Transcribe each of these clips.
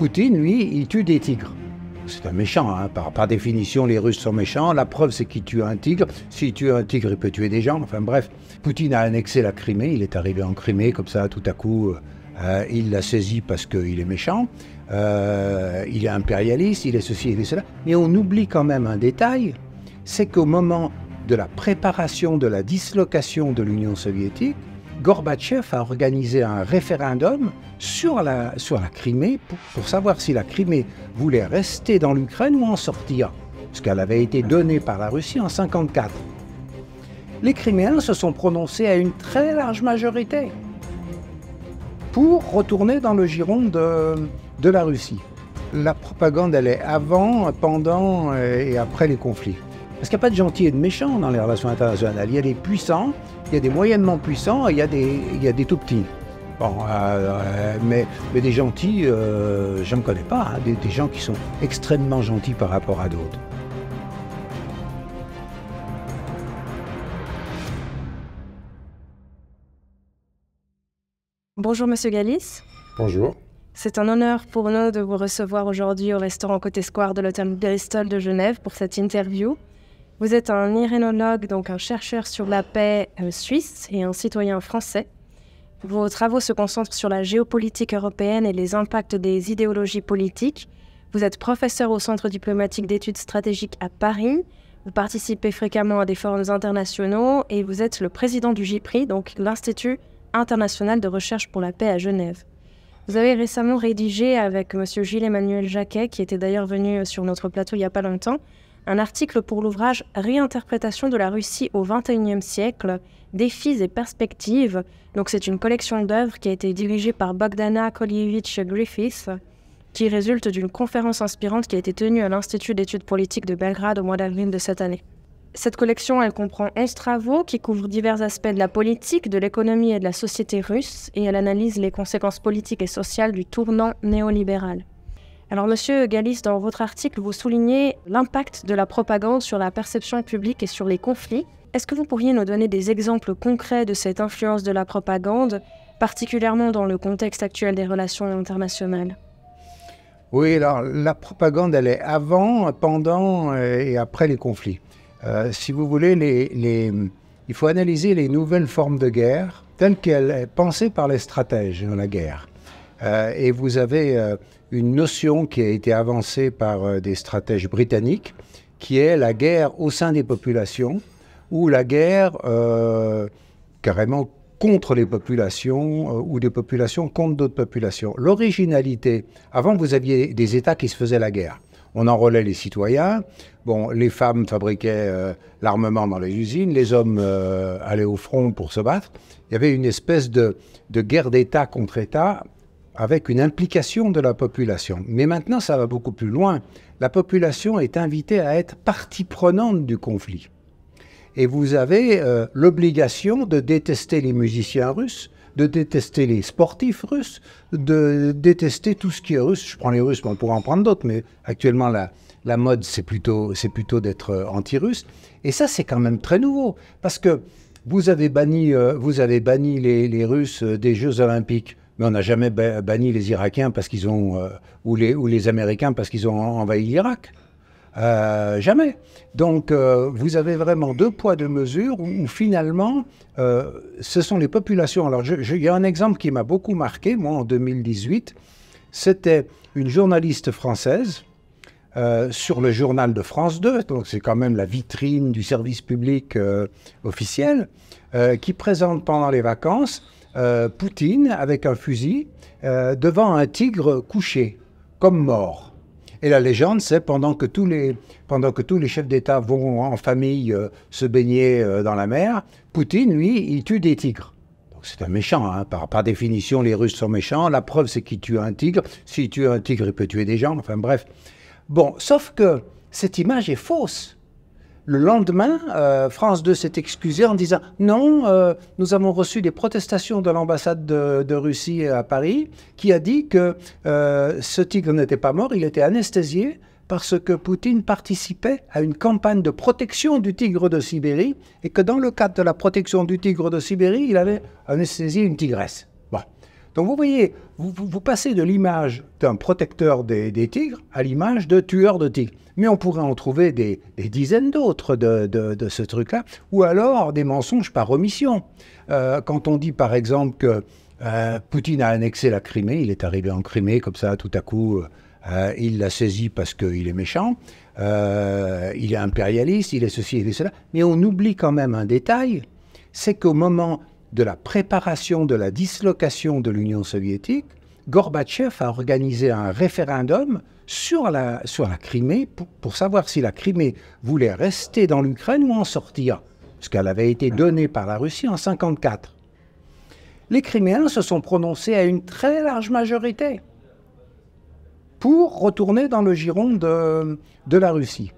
Poutine, lui, il tue des tigres. C'est un méchant, hein. par, définition, les Russes sont méchants. La preuve, c'est qu'il tue un tigre. S'il tue un tigre, il peut tuer des gens. Enfin bref, Poutine a annexé la Crimée. Il est arrivé en Crimée, comme ça, tout à coup, euh, il l'a saisi parce qu'il est méchant. Euh, il est impérialiste, il est ceci, il est cela. Mais on oublie quand même un détail c'est qu'au moment de la préparation de la dislocation de l'Union soviétique, Gorbatchev a organisé un référendum sur la, Crimée pour, savoir si la Crimée voulait rester dans l'Ukraine ou en sortir, parce qu'elle avait été donnée par la Russie en 1954. Les Criméens se sont prononcés à une très large majorité pour retourner dans le giron de, la Russie. La propagande, elle est avant, pendant et après les conflits. Parce qu'il n'y a pas de gentils et de méchants dans les relations internationales. Il y a des puissants, il y a des moyennement puissants et il y a des, il y a des tout petits. Bon, euh, mais, mais, des gentils, euh, je ne connais pas, hein, des, des gens qui sont extrêmement gentils par rapport à d'autres. Bonjour Monsieur Galis. Bonjour. C'est un honneur pour nous de vous recevoir aujourd'hui au restaurant Côté Square de l'hôtel Bristol de Genève pour cette interview. Vous êtes un irénologue, donc un chercheur sur la paix euh, suisse et un citoyen français. Vos travaux se concentrent sur la géopolitique européenne et les impacts des idéologies politiques. Vous êtes professeur au Centre diplomatique d'études stratégiques à Paris. Vous participez fréquemment à des forums internationaux et vous êtes le président du GIPRI, donc l'Institut international de recherche pour la paix à Genève. Vous avez récemment rédigé avec M. Gilles-Emmanuel Jacquet, qui était d'ailleurs venu sur notre plateau il n'y a pas longtemps, un article pour l'ouvrage Réinterprétation de la Russie au XXIe siècle, défis et perspectives. Donc c'est une collection d'œuvres qui a été dirigée par Bogdana Kolievich Griffith, qui résulte d'une conférence inspirante qui a été tenue à l'Institut d'études politiques de Belgrade au mois d'avril de cette année. Cette collection, elle comprend 11 travaux qui couvrent divers aspects de la politique, de l'économie et de la société russe, et elle analyse les conséquences politiques et sociales du tournant néolibéral. Alors, monsieur Galis, dans votre article, vous soulignez l'impact de la propagande sur la perception publique et sur les conflits. Est-ce que vous pourriez nous donner des exemples concrets de cette influence de la propagande, particulièrement dans le contexte actuel des relations internationales? Oui, alors la propagande, elle est avant, pendant euh, et après les conflits. Euh, si vous voulez, il faut analyser les nouvelles formes de guerre telles qu'elles sont pensées par les stratèges dans la guerre. Euh, et vous avez euh, une notion qui a été avancée par euh, des stratèges britanniques, qui est la guerre au sein des populations, ou la guerre carrément contre les populations ou des populations contre d'autres populations. L'originalité, avant vous aviez des États qui se faisaient la guerre. On enrôlait les citoyens, bon, les femmes fabriquaient l'armement dans les usines, les hommes allaient au front pour se battre. Il y avait une espèce de guerre d'État contre État avec une implication de la population. Mais maintenant, ça va beaucoup plus loin. La population est invitée à être partie prenante du conflit. Et vous avez euh, l'obligation de détester les musiciens russes, de détester les sportifs russes, de détester tout ce qui est russe. Je prends les Russes, mais on pourrait en prendre d'autres, mais actuellement, la, mode, c'est plutôt, d'être euh, anti-russe. Et ça, c'est quand même très nouveau, parce que vous avez banni, euh, les Russes des Jeux olympiques mais on n'a jamais banni les Irakiens parce qu'ils ont, euh, ou, les, Américains parce qu'ils ont envahi l'Irak. Euh, jamais. Donc, euh, vous avez vraiment deux poids, deux mesures où, finalement, ce sont les populations. Alors, il y a un exemple qui m'a beaucoup marqué, moi, en 2018. C'était une journaliste française sur le journal de France 2, donc c'est quand même la vitrine du service public officiel, qui présente pendant les vacances euh, Poutine avec un fusil euh, devant un tigre couché, comme mort. Et la légende, c'est pendant que tous les pendant que tous les chefs d'État vont en famille euh, se baigner dans la mer, Poutine, lui, il tue des tigres. C'est un méchant, hein. par, par, définition, les Russes sont méchants. La preuve, c'est qu'il tue un tigre. S'il tue un tigre, il peut tuer des gens. Enfin bref. Bon, sauf que cette image est fausse. Le lendemain, euh, France 2 s'est excusée en disant non, euh, nous avons reçu des protestations de l'ambassade de, Russie à Paris qui a dit que euh, ce tigre n'était pas mort, il était anesthésié parce que Poutine participait à une campagne de protection du tigre de Sibérie et que dans le cadre de la protection du tigre de Sibérie, il avait anesthésié une tigresse. Donc vous voyez, vous, passez de l'image d'un protecteur des, tigres à l'image de tueur de tigres. Mais on pourrait en trouver des, dizaines d'autres de, ce truc-là, ou alors des mensonges par omission. Euh, quand on dit par exemple que euh, Poutine a annexé la Crimée, il est arrivé en Crimée comme ça, tout à coup, euh, il l'a saisi parce qu'il est méchant, il est impérialiste, il est ceci, il est cela, mais on oublie quand même un détail, c'est qu'au moment de la préparation de la dislocation de l'Union soviétique, Gorbatchev a organisé un référendum sur la, Crimée pour, savoir si la Crimée voulait rester dans l'Ukraine ou en sortir, parce qu'elle avait été donnée par la Russie en 1954. Les Criméens se sont prononcés à une très large majorité pour retourner dans le giron de, la Russie,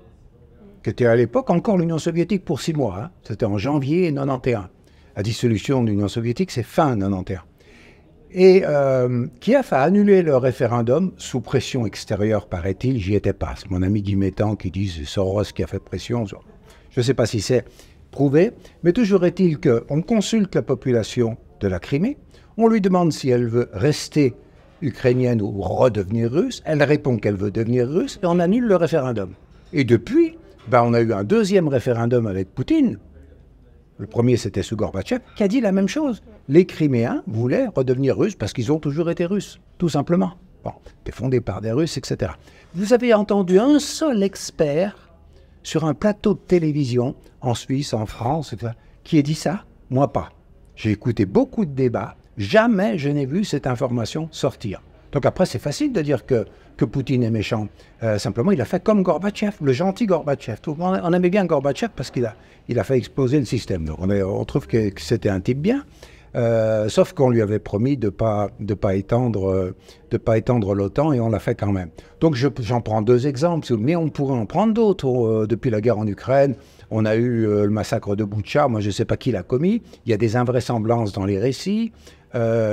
qui était à l'époque encore l'Union soviétique pour six mois. Hein. C'était en janvier 1991. La dissolution de l'Union soviétique, c'est fin 91. Et euh, Kiev a annulé le référendum sous pression extérieure, paraît-il. J'y étais pas. C'est mon ami Guy Métan qui dit c'est Soros qui a fait pression. Je ne sais pas si c'est prouvé, mais toujours est-il qu'on consulte la population de la Crimée, on lui demande si elle veut rester ukrainienne ou redevenir russe, elle répond qu'elle veut devenir russe et on annule le référendum. Et depuis, ben, on a eu un deuxième référendum avec Poutine, le premier c'était sous Gorbatchev, qui a dit la même chose. Les Criméens voulaient redevenir russes parce qu'ils ont toujours été russes, tout simplement. Bon, c'était fondé par des Russes, etc. Vous avez entendu un seul expert sur un plateau de télévision, en Suisse, en France, qui ait dit ça? Moi pas. J'ai écouté beaucoup de débats, jamais je n'ai vu cette information sortir. Donc après, c'est facile de dire que, que Poutine est méchant. Euh, simplement, il a fait comme Gorbatchev, le gentil Gorbatchev. On aimait bien Gorbatchev parce qu'il a, il a fait exploser le système. Donc on, trouve que, c'était un type bien. Euh, sauf qu'on lui avait promis de ne pas, de pas étendre, étendre l'OTAN et on l'a fait quand même. Donc j'en prends deux exemples, mais on pourrait en prendre d'autres. Euh, depuis la guerre en Ukraine, on a eu le massacre de Boucha, moi je ne sais pas qui l'a commis. Il y a des invraisemblances dans les récits.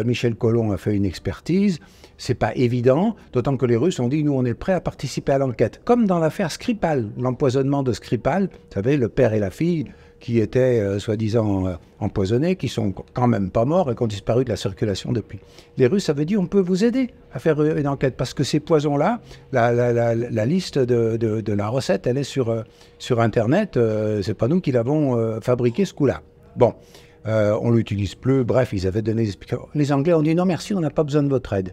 Michel Collomb a fait une expertise c'est pas évident, d'autant que les Russes ont dit nous on est prêts à participer à l'enquête. Comme dans l'affaire Skripal, l'empoisonnement de Skripal, vous savez, le père et la fille qui étaient euh, soi-disant euh, empoisonnés, qui sont quand même pas morts et qui ont disparu de la circulation depuis. Les Russes avaient dit on peut vous aider à faire une enquête parce que ces poisons-là, la, liste de, la recette, elle est sur, euh, sur Internet. c'est pas nous qui l'avons fabriqué ce coup-là. Bon. on l'utilise plus. Bref, ils avaient donné des explications. Les Anglais ont dit non merci, on n'a pas besoin de votre aide.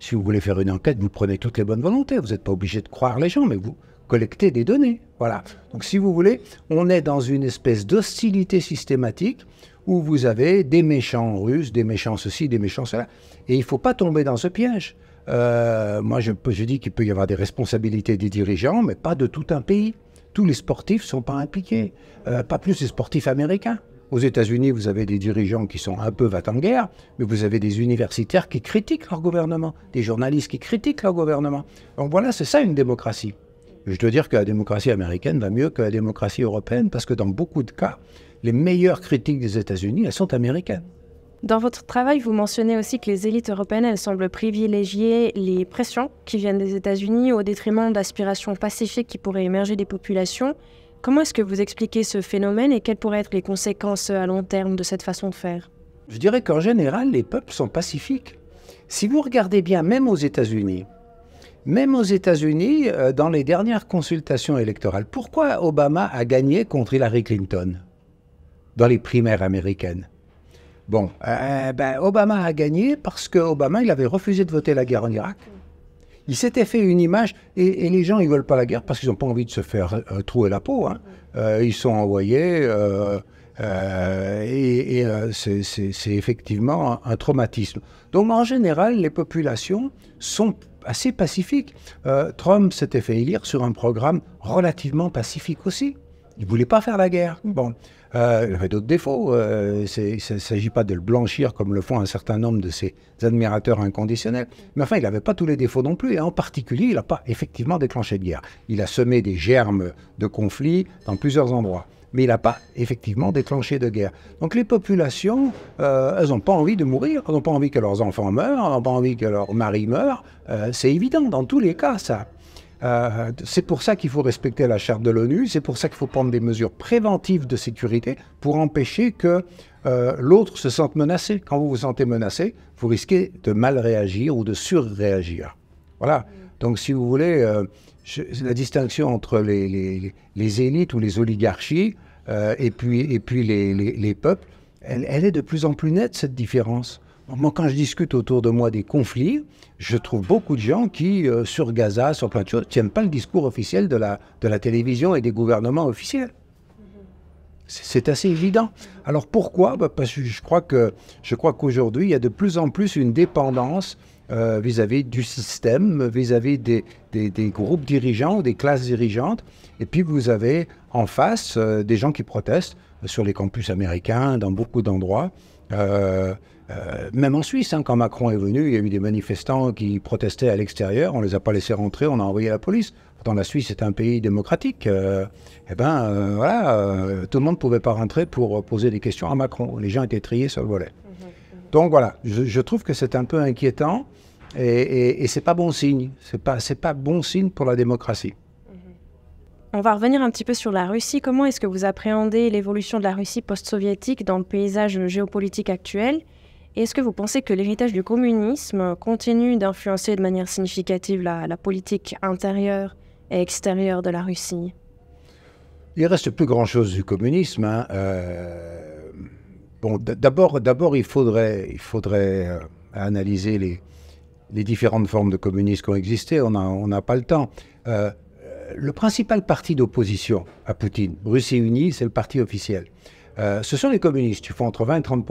Si vous voulez faire une enquête, vous prenez toutes les bonnes volontés. Vous n'êtes pas obligé de croire les gens, mais vous collectez des données. Voilà. Donc, si vous voulez, on est dans une espèce d'hostilité systématique où vous avez des méchants russes, des méchants ceci, des méchants cela. Et il ne faut pas tomber dans ce piège. Euh, moi, je, dis qu'il peut y avoir des responsabilités des dirigeants, mais pas de tout un pays. Tous les sportifs ne sont pas impliqués. Euh, pas plus les sportifs américains. Aux États-Unis, vous avez des dirigeants qui sont un peu va-t-en-guerre, mais vous avez des universitaires qui critiquent leur gouvernement, des journalistes qui critiquent leur gouvernement. Donc voilà, c'est ça une démocratie. Je dois dire que la démocratie américaine va mieux que la démocratie européenne parce que dans beaucoup de cas, les meilleures critiques des États-Unis, elles sont américaines. Dans votre travail, vous mentionnez aussi que les élites européennes, elles semblent privilégier les pressions qui viennent des États-Unis au détriment d'aspirations pacifiques qui pourraient émerger des populations. Comment est-ce que vous expliquez ce phénomène et quelles pourraient être les conséquences à long terme de cette façon de faire? Je dirais qu'en général, les peuples sont pacifiques. Si vous regardez bien, même aux États-Unis, même aux États-Unis, euh, dans les dernières consultations électorales, pourquoi Obama a gagné contre Hillary Clinton dans les primaires américaines? Bon, euh, ben, Obama a gagné parce que Obama, il avait refusé de voter la guerre en Irak. Il s'était fait une image, et, les gens, ils veulent pas la guerre parce qu'ils n'ont pas envie de se faire euh, trouer la peau. Hein. Euh, ils sont envoyés, euh, et, c'est effectivement un, traumatisme. Donc, en général, les populations sont assez pacifiques. Trump s'était fait élire sur un programme relativement pacifique aussi. Il ne voulait pas faire la guerre. Bon. Euh, il avait d'autres défauts. Euh, il ne s'agit pas de le blanchir comme le font un certain nombre de ses admirateurs inconditionnels. Mais enfin, il n'avait pas tous les défauts non plus. Et en particulier, il n'a pas effectivement déclenché de guerre. Il a semé des germes de conflits dans plusieurs endroits. Mais il n'a pas effectivement déclenché de guerre. Donc les populations, euh, elles n'ont pas envie de mourir, elles n'ont pas envie que leurs enfants meurent, elles n'ont pas envie que leur mari meure. c'est évident dans tous les cas, ça. Euh, c'est pour ça qu'il faut respecter la charte de l'ONU, c'est pour ça qu'il faut prendre des mesures préventives de sécurité pour empêcher que euh, l'autre se sente menacé. Quand vous vous sentez menacé, vous risquez de mal réagir ou de surréagir. Voilà. Donc, si vous voulez, euh, la distinction entre les, les, élites ou les oligarchies et puis, et puis les, les peuples, elle, elle, est de plus en plus nette, cette différence. Moi, quand je discute autour de moi des conflits, je trouve beaucoup de gens qui, euh, sur Gaza, sur plein de choses, tiennent pas le discours officiel de la, de la télévision et des gouvernements officiels. C'est assez évident. Alors pourquoi? Bah, Parce que je crois que je crois qu'aujourd'hui il y a de plus en plus une dépendance euh, vis-à-vis du système, vis-à-vis des, des, groupes dirigeants, des classes dirigeantes. Et puis vous avez en face euh, des gens qui protestent sur les campus américains, dans beaucoup d'endroits. Même en Suisse, hein, quand Macron est venu, il y a eu des manifestants qui protestaient à l'extérieur, on ne les a pas laissés rentrer, on a envoyé la police. Pourtant, la Suisse est un pays démocratique. Euh, eh ben, euh, voilà, tout le monde ne pouvait pas rentrer pour poser des questions à Macron. Les gens étaient triés sur le volet. Mmh, mmh. Donc voilà, je, trouve que c'est un peu inquiétant et, et, et c'est pas bon signe. C'est pas, c'est pas bon signe pour la démocratie. Mmh. On va revenir un petit peu sur la Russie. Comment est-ce que vous appréhendez l'évolution de la Russie post-soviétique dans le paysage géopolitique actuel? Est-ce que vous pensez que l'héritage du communisme continue d'influencer de manière significative la, politique intérieure et extérieure de la Russie? Il reste plus grand-chose du communisme. Hein. Euh, bon, d'abord, d'abord, il faudrait, il faudrait euh, analyser les, différentes formes de communisme qui ont existé. On n'a pas le temps. Euh, le principal parti d'opposition à Poutine, Russie Unie, c'est le parti officiel. ce sont les communistes, ils font entre 20 et 30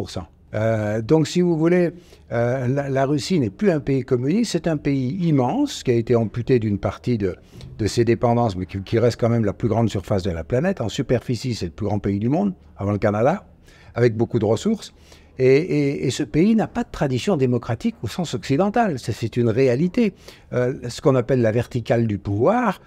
euh, donc, si vous voulez, euh, la, Russie n'est plus un pays communiste, c'est un pays immense qui a été amputé d'une partie de, ses dépendances, mais qui, reste quand même la plus grande surface de la planète. En superficie, c'est le plus grand pays du monde, avant le Canada, avec beaucoup de ressources. Et, ce pays n'a pas de tradition démocratique au sens occidental. C'est une réalité. Euh, ce qu'on appelle la verticale du pouvoir,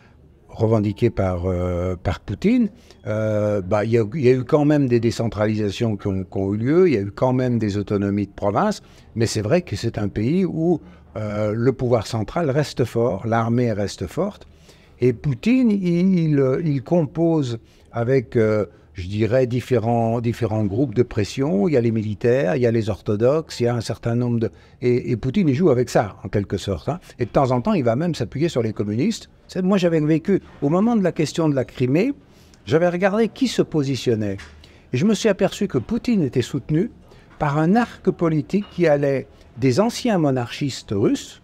revendiqué par, euh, par Poutine, euh, bah, il y, a eu quand même des décentralisations qui ont, eu lieu, il y a eu quand même des autonomies de province, mais c'est vrai que c'est un pays où euh, le pouvoir central reste fort, l'armée reste forte, et Poutine, il, il compose avec, je dirais, différents, différents groupes de pression, il y a les militaires, il y a les orthodoxes, il y a un certain nombre de... Et, Poutine, il joue avec ça, en quelque sorte. Hein. Et de temps en temps, il va même s'appuyer sur les communistes, moi, j'avais vécu, au moment de la question de la Crimée, j'avais regardé qui se positionnait. Et je me suis aperçu que Poutine était soutenu par un arc politique qui allait des anciens monarchistes russes,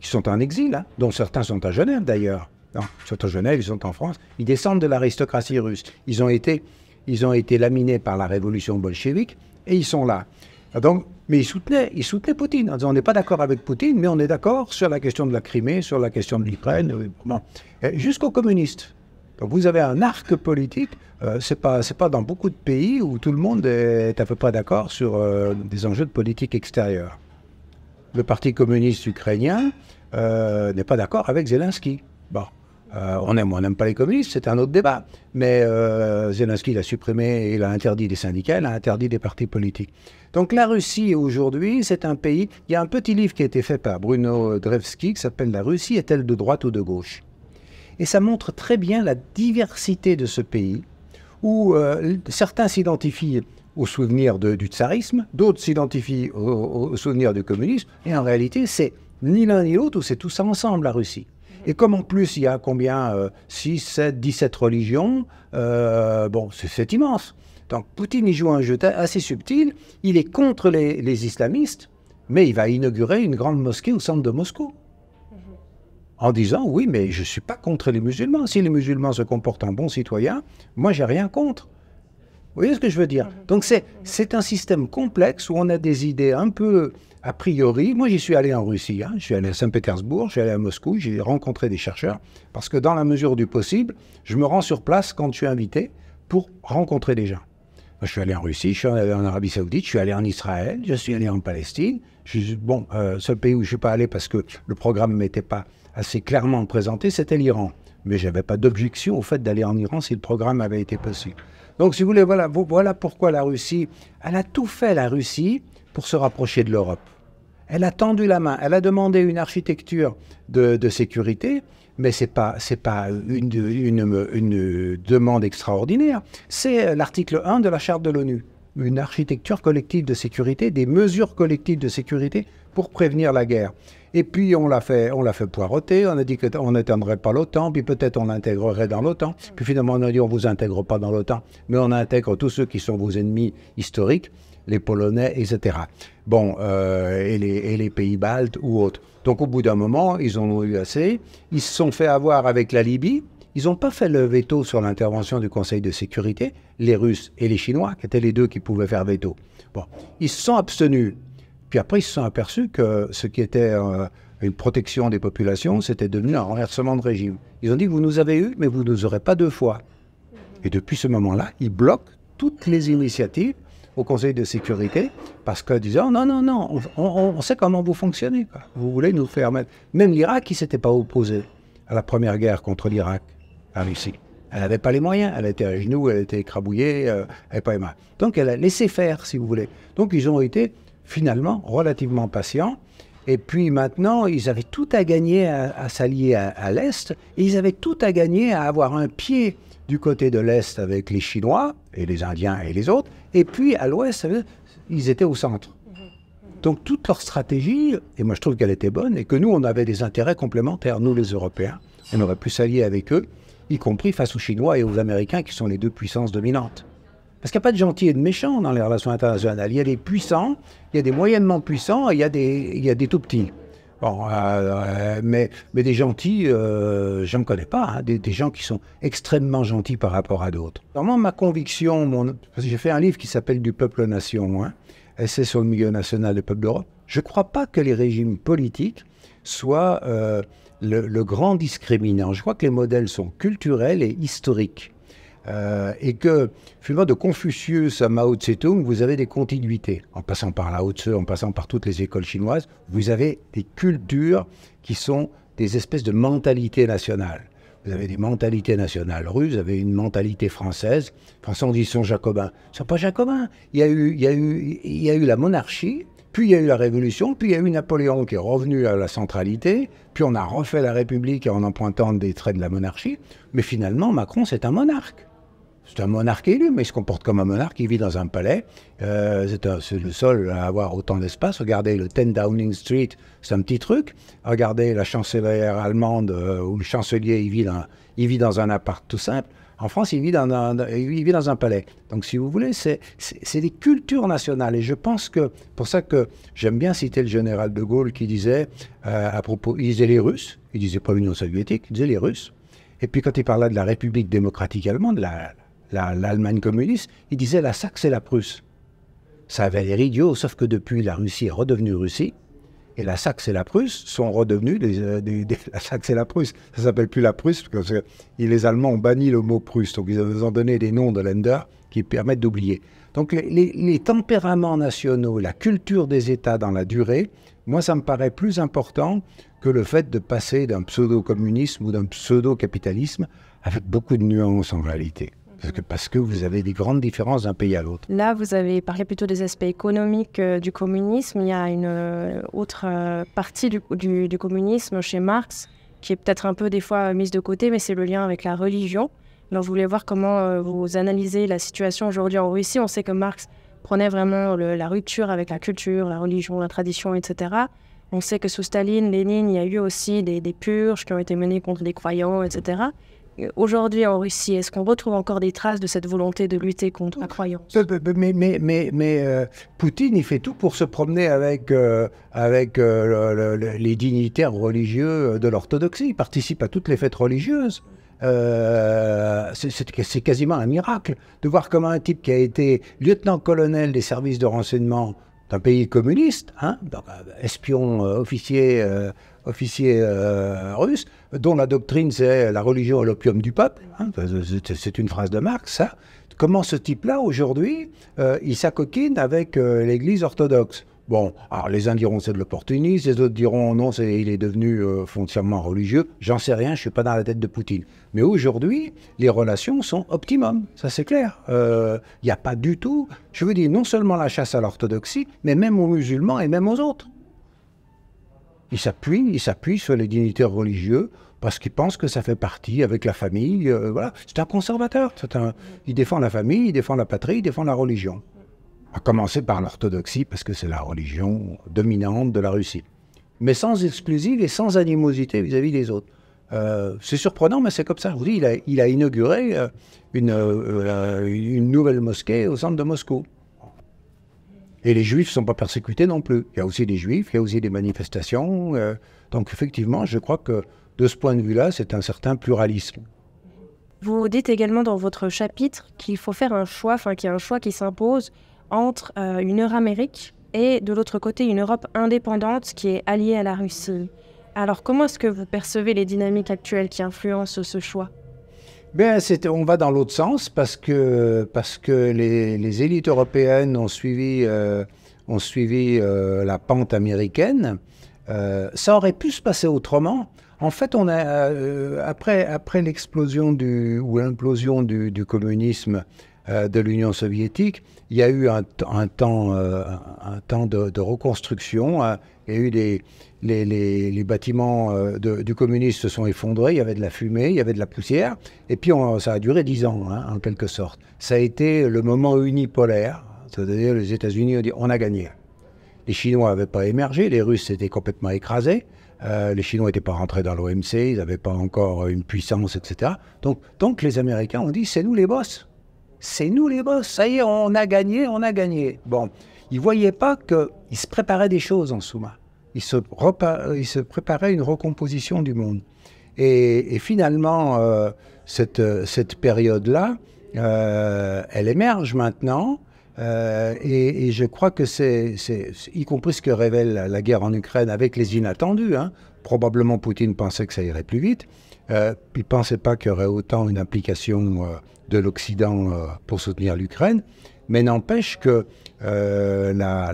qui sont en exil, hein, dont certains sont à Genève d'ailleurs. Non, ils sont à Genève, ils sont en France. Ils descendent de l'aristocratie russe. Ils ont été, ils ont été laminés par la révolution bolchevique et ils sont là. Donc, mais il soutenait, il soutenait Poutine en disant on n'est pas d'accord avec Poutine, mais on est d'accord sur la question de la Crimée, sur la question de l'Ukraine, jusqu'aux communistes. Donc vous avez un arc politique. Euh, pas c'est pas dans beaucoup de pays où tout le monde est à peu près d'accord sur euh, des enjeux de politique extérieure. Le Parti communiste ukrainien euh, n'est pas d'accord avec Zelensky. Bon, euh, on aime ou on n'aime pas les communistes, c'est un autre débat. Mais euh, Zelensky l'a supprimé, il a interdit des syndicats, il a interdit des partis politiques. Donc la Russie aujourd'hui, c'est un pays. Il y a un petit livre qui a été fait par Bruno Drevsky qui s'appelle La Russie est-elle de droite ou de gauche? Et ça montre très bien la diversité de ce pays, où euh, certains s'identifient au souvenir du tsarisme, d'autres s'identifient au, au souvenir du communisme, et en réalité, c'est ni l'un ni l'autre, c'est tout ça ensemble, la Russie. Et comme en plus il y a combien 6, 7, 17 religions, euh, bon, c'est immense. Donc Poutine, il joue un jeu assez subtil. Il est contre les, islamistes, mais il va inaugurer une grande mosquée au centre de Moscou. En disant, oui, mais je ne suis pas contre les musulmans. Si les musulmans se comportent en bons citoyens, moi, j'ai rien contre. Vous voyez ce que je veux dire? Donc c'est un système complexe où on a des idées un peu a priori, moi j'y suis allé en Russie, hein. je suis allé à Saint-Pétersbourg, je suis allé à Moscou, j'ai rencontré des chercheurs, parce que dans la mesure du possible, je me rends sur place quand je suis invité pour rencontrer des gens. je suis allé en Russie, je suis allé en Arabie Saoudite, je suis allé en Israël, je suis allé en Palestine. Bon, euh, seul pays où je ne suis pas allé parce que le programme ne m'était pas assez clairement présenté, c'était l'Iran. Mais je n'avais pas d'objection au fait d'aller en Iran si le programme avait été possible. Donc, si vous voulez, voilà, voilà pourquoi la Russie, elle a tout fait, la Russie, pour se rapprocher de l'Europe. Elle a tendu la main, elle a demandé une architecture de, sécurité, mais ce n'est pas, une demande extraordinaire. C'est l'article 1 de la Charte de l'ONU une architecture collective de sécurité, des mesures collectives de sécurité pour prévenir la guerre. Et puis on l'a fait, on l'a fait poireauter, on a dit qu'on n'atteindrait pas l'OTAN, puis peut-être on l'intégrerait dans l'OTAN. Puis finalement on a dit on vous intègre pas dans l'OTAN, mais on intègre tous ceux qui sont vos ennemis historiques, les Polonais, etc. Bon, euh, et, les, pays baltes ou autres. Donc au bout d'un moment, ils en ont eu assez. Ils se sont fait avoir avec la Libye. Ils n'ont pas fait le veto sur l'intervention du Conseil de sécurité, les Russes et les Chinois, qui étaient les deux qui pouvaient faire veto. Bon, ils se sont abstenus. Puis après, ils se sont aperçus que ce qui était euh, une protection des populations, c'était devenu un renversement de régime. Ils ont dit, vous nous avez eu, mais vous ne nous aurez pas deux fois. Et depuis ce moment-là, ils bloquent toutes les initiatives au Conseil de sécurité parce que disant non, non, non, on, sait comment vous fonctionnez. Vous voulez nous faire mettre. Même l'Irak, qui s'était pas opposé à la première guerre contre l'Irak, la Russie. Elle n'avait pas les moyens, elle était à genoux, elle était écrabouillée, euh, elle n'avait pas les mains. Donc elle a laissé faire, si vous voulez. Donc ils ont été finalement relativement patients. Et puis maintenant, ils avaient tout à gagner à, s'allier à, l'Est, et ils avaient tout à gagner à avoir un pied du côté de l'Est avec les Chinois, et les Indiens et les autres, et puis à l'Ouest, ils étaient au centre. Donc toute leur stratégie, et moi je trouve qu'elle était bonne, et que nous, on avait des intérêts complémentaires, nous les Européens, on aurait pu s'allier avec eux, y compris face aux Chinois et aux Américains, qui sont les deux puissances dominantes. Parce qu'il n'y a pas de gentils et de méchants dans les relations internationales. Il y a des puissants, il y a des moyennement puissants et il y a des, il y a des tout petits. Bon, euh, euh, mais, mais des gentils, euh, je ne connais pas, hein, des, gens qui sont extrêmement gentils par rapport à d'autres. Vraiment, ma conviction, mon, j'ai fait un livre qui s'appelle Du peuple-nation, hein, essai sur le milieu national des peuples d'Europe. Je ne crois pas que les régimes politiques soient le, le, grand discriminant. Je crois que les modèles sont culturels et historiques. Euh, et que, finalement, de Confucius à Mao Tse-tung, vous avez des continuités. En passant par Lao Tse, en passant par toutes les écoles chinoises, vous avez des cultures qui sont des espèces de mentalités nationales. Vous avez des mentalités nationales russes, vous avez une mentalité française. Français, on dit qu'ils sont jacobins. Ils ne sont pas jacobins. Il y, a eu, il, y a eu, il y a eu la monarchie, puis il y a eu la Révolution, puis il y a eu Napoléon qui est revenu à la centralité, puis on a refait la République en empointant des traits de la monarchie. Mais finalement, Macron, c'est un monarque. C'est un monarque élu, mais il se comporte comme un monarque. Il vit dans un palais. Euh, c'est le seul à avoir autant d'espace. Regardez le 10 Downing Street, c'est un petit truc. Regardez la chancelière allemande euh, où le chancelier il vit, dans, il vit dans un appart tout simple. En France, il vit dans un, il vit dans un palais. Donc, si vous voulez, c'est des cultures nationales. Et je pense que, pour ça que j'aime bien citer le général de Gaulle qui disait, euh, à propos, il disait les Russes, il disait pas l'Union soviétique, il disait les Russes. Et puis, quand il parlait de la République démocratique allemande, la, l'Allemagne communiste, il disait la Saxe et la Prusse. Ça avait l'air idiot, sauf que depuis, la Russie est redevenue Russie, et la Saxe et la Prusse sont redevenues euh, la Saxe et la Prusse. Ça s'appelle plus la Prusse, parce que les Allemands ont banni le mot Prusse, donc ils ont donné des noms de Länder qui permettent d'oublier. Donc les, tempéraments nationaux, la culture des États dans la durée, moi ça me paraît plus important que le fait de passer d'un pseudo-communisme ou d'un pseudo-capitalisme avec beaucoup de nuances en réalité parce que, vous avez des grandes différences d'un pays à l'autre. Là, vous avez parlé plutôt des aspects économiques euh, du communisme. Il y a une euh, autre euh, partie du, communisme chez Marx qui est peut-être un peu des fois mise de côté, mais c'est le lien avec la religion. Alors, je voulais voir comment vous analysez la situation aujourd'hui en Russie. On sait que Marx prenait vraiment la rupture avec la culture, la religion, la tradition, etc. On sait que sous Staline, Lénine, il y a eu aussi des, des purges qui ont été menées contre les croyants, etc. Aujourd'hui en Russie, est-ce qu'on retrouve encore des traces de cette volonté de lutter contre la croyance? Mais, euh, Poutine, il fait tout pour se promener avec, euh, avec euh, les dignitaires religieux de l'orthodoxie. Il participe à toutes les fêtes religieuses. c'est quasiment un miracle de voir comment un type qui a été lieutenant-colonel des services de renseignement d'un pays communiste, hein, espion, officier officier russe, dont la doctrine c'est la religion et l'opium du peuple. Hein, c'est une phrase de Marx, ça. Comment ce type-là, aujourd'hui, euh, il s'acoquine avec euh, l'Église orthodoxe? Bon, alors les uns diront c'est de l'opportunisme, les autres diront non, il est devenu foncièrement religieux. J'en sais rien, je suis pas dans la tête de Poutine. Mais aujourd'hui, les relations sont optimum, ça c'est clair. Il n'y a pas du tout, je veux dire, non seulement la chasse à l'orthodoxie, mais même aux musulmans et même aux autres. Il s'appuie, sur les dignitaires religieux parce qu'il pense que ça fait partie avec la famille. Euh, voilà, c'est un conservateur. un, il défend la famille, il défend la patrie, il défend la religion. À commencer par l'orthodoxie parce que c'est la religion dominante de la Russie, mais sans exclusive et sans animosité vis-à-vis des autres. Euh, c'est surprenant, mais c'est comme ça. Vous il a, inauguré euh, une nouvelle mosquée au centre de Moscou. Et les juifs ne sont pas persécutés non plus. Il y a aussi des juifs, il y a aussi des manifestations. Euh, donc effectivement, je crois que de ce point de vue-là, c'est un certain pluralisme. Vous dites également dans votre chapitre qu'il faut faire un choix, enfin qu'il y a un choix qui s'impose entre euh, une Euro-Amérique et de l'autre côté une Europe indépendante qui est alliée à la Russie. Alors comment est-ce que vous percevez les dynamiques actuelles qui influencent ce choix? Bien, on va dans l'autre sens parce que, parce que les, élites européennes ont suivi, euh, ont suivi euh, la pente américaine. Euh, ça aurait pu se passer autrement. En fait, a, après, l'explosion ou l'implosion du, communisme de l'Union soviétique, il y a eu un, temps, temps de, reconstruction. a eu les, bâtiments euh, du communisme se sont effondrés, il y avait de la fumée, il y avait de la poussière, et puis ça a duré dix ans, hein, en quelque sorte. Ça a été le moment unipolaire, c'est-à-dire les États-Unis ont dit on a gagné. Les Chinois n'avaient pas émergé, les Russes étaient complètement écrasés, euh, les Chinois n'étaient pas rentrés dans l'OMC, ils n'avaient pas encore une puissance, etc. Donc, donc les Américains ont dit c'est nous les boss. C'est nous les boss, ça y est, on a gagné, on a gagné. Bon, ils ne voyaient pas qu'ils se préparaient des choses en sous-main il se, il se préparait une recomposition du monde. Et, finalement, euh, cette, période-là, euh, elle émerge maintenant. Euh, et, je crois que c'est, y compris ce que révèle la, guerre en Ukraine avec les inattendus. Hein. Probablement Poutine pensait que ça irait plus vite. il ne pensait pas qu'il y aurait autant une implication de l'Occident pour soutenir l'Ukraine. Mais n'empêche que la,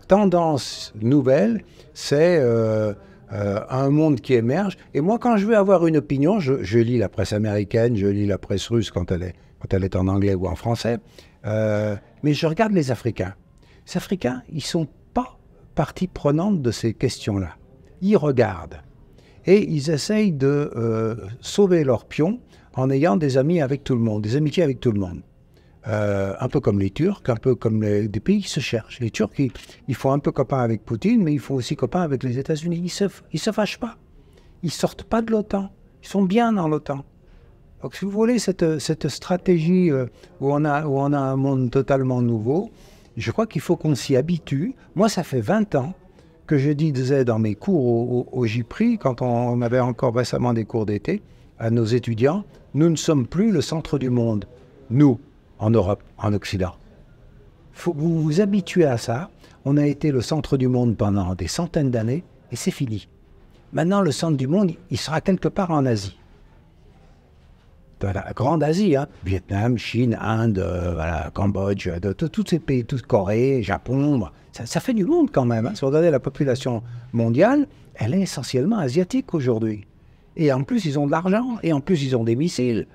tendance nouvelle, c'est euh, euh, un monde qui émerge. Et moi, quand je veux avoir une opinion, je, lis la presse américaine, je lis la presse russe quand elle est, quand elle est en anglais ou en français, euh, mais je regarde les Africains. Les Africains, ils sont pas partie prenante de ces questions-là. Ils regardent et ils essayent de sauver leurs pions en ayant des amis avec tout le monde, des amitiés avec tout le monde. Euh, un peu comme les Turcs, un peu comme les, des pays qui se cherchent. Les Turcs, ils, font un peu copain avec Poutine, mais ils font aussi copain avec les États-Unis. Ils se, ils se fâchent pas. Ils sortent pas de l'OTAN. Ils sont bien dans l'OTAN. Donc, si vous voulez, cette, stratégie euh, où, on a, un monde totalement nouveau, je crois qu'il faut qu'on s'y habitue. Moi, ça fait 20 ans que je disais dans mes cours au, JPRI, quand on avait encore récemment des cours d'été, à nos étudiants, nous ne sommes plus le centre du monde. Nous, en Europe, en Occident. Vous vous habituez à ça. On a été le centre du monde pendant des centaines d'années et c'est fini. Maintenant, le centre du monde, il sera quelque part en Asie. La grande Asie, hein. Vietnam, Chine, Inde, euh, Cambodge, tous ces pays, toute Corée, Japon. Ça, fait du monde quand même. Hein. Si vous regardez la population mondiale, elle est essentiellement asiatique aujourd'hui. Et en plus, ils ont de l'argent, et en plus, ils ont des missiles.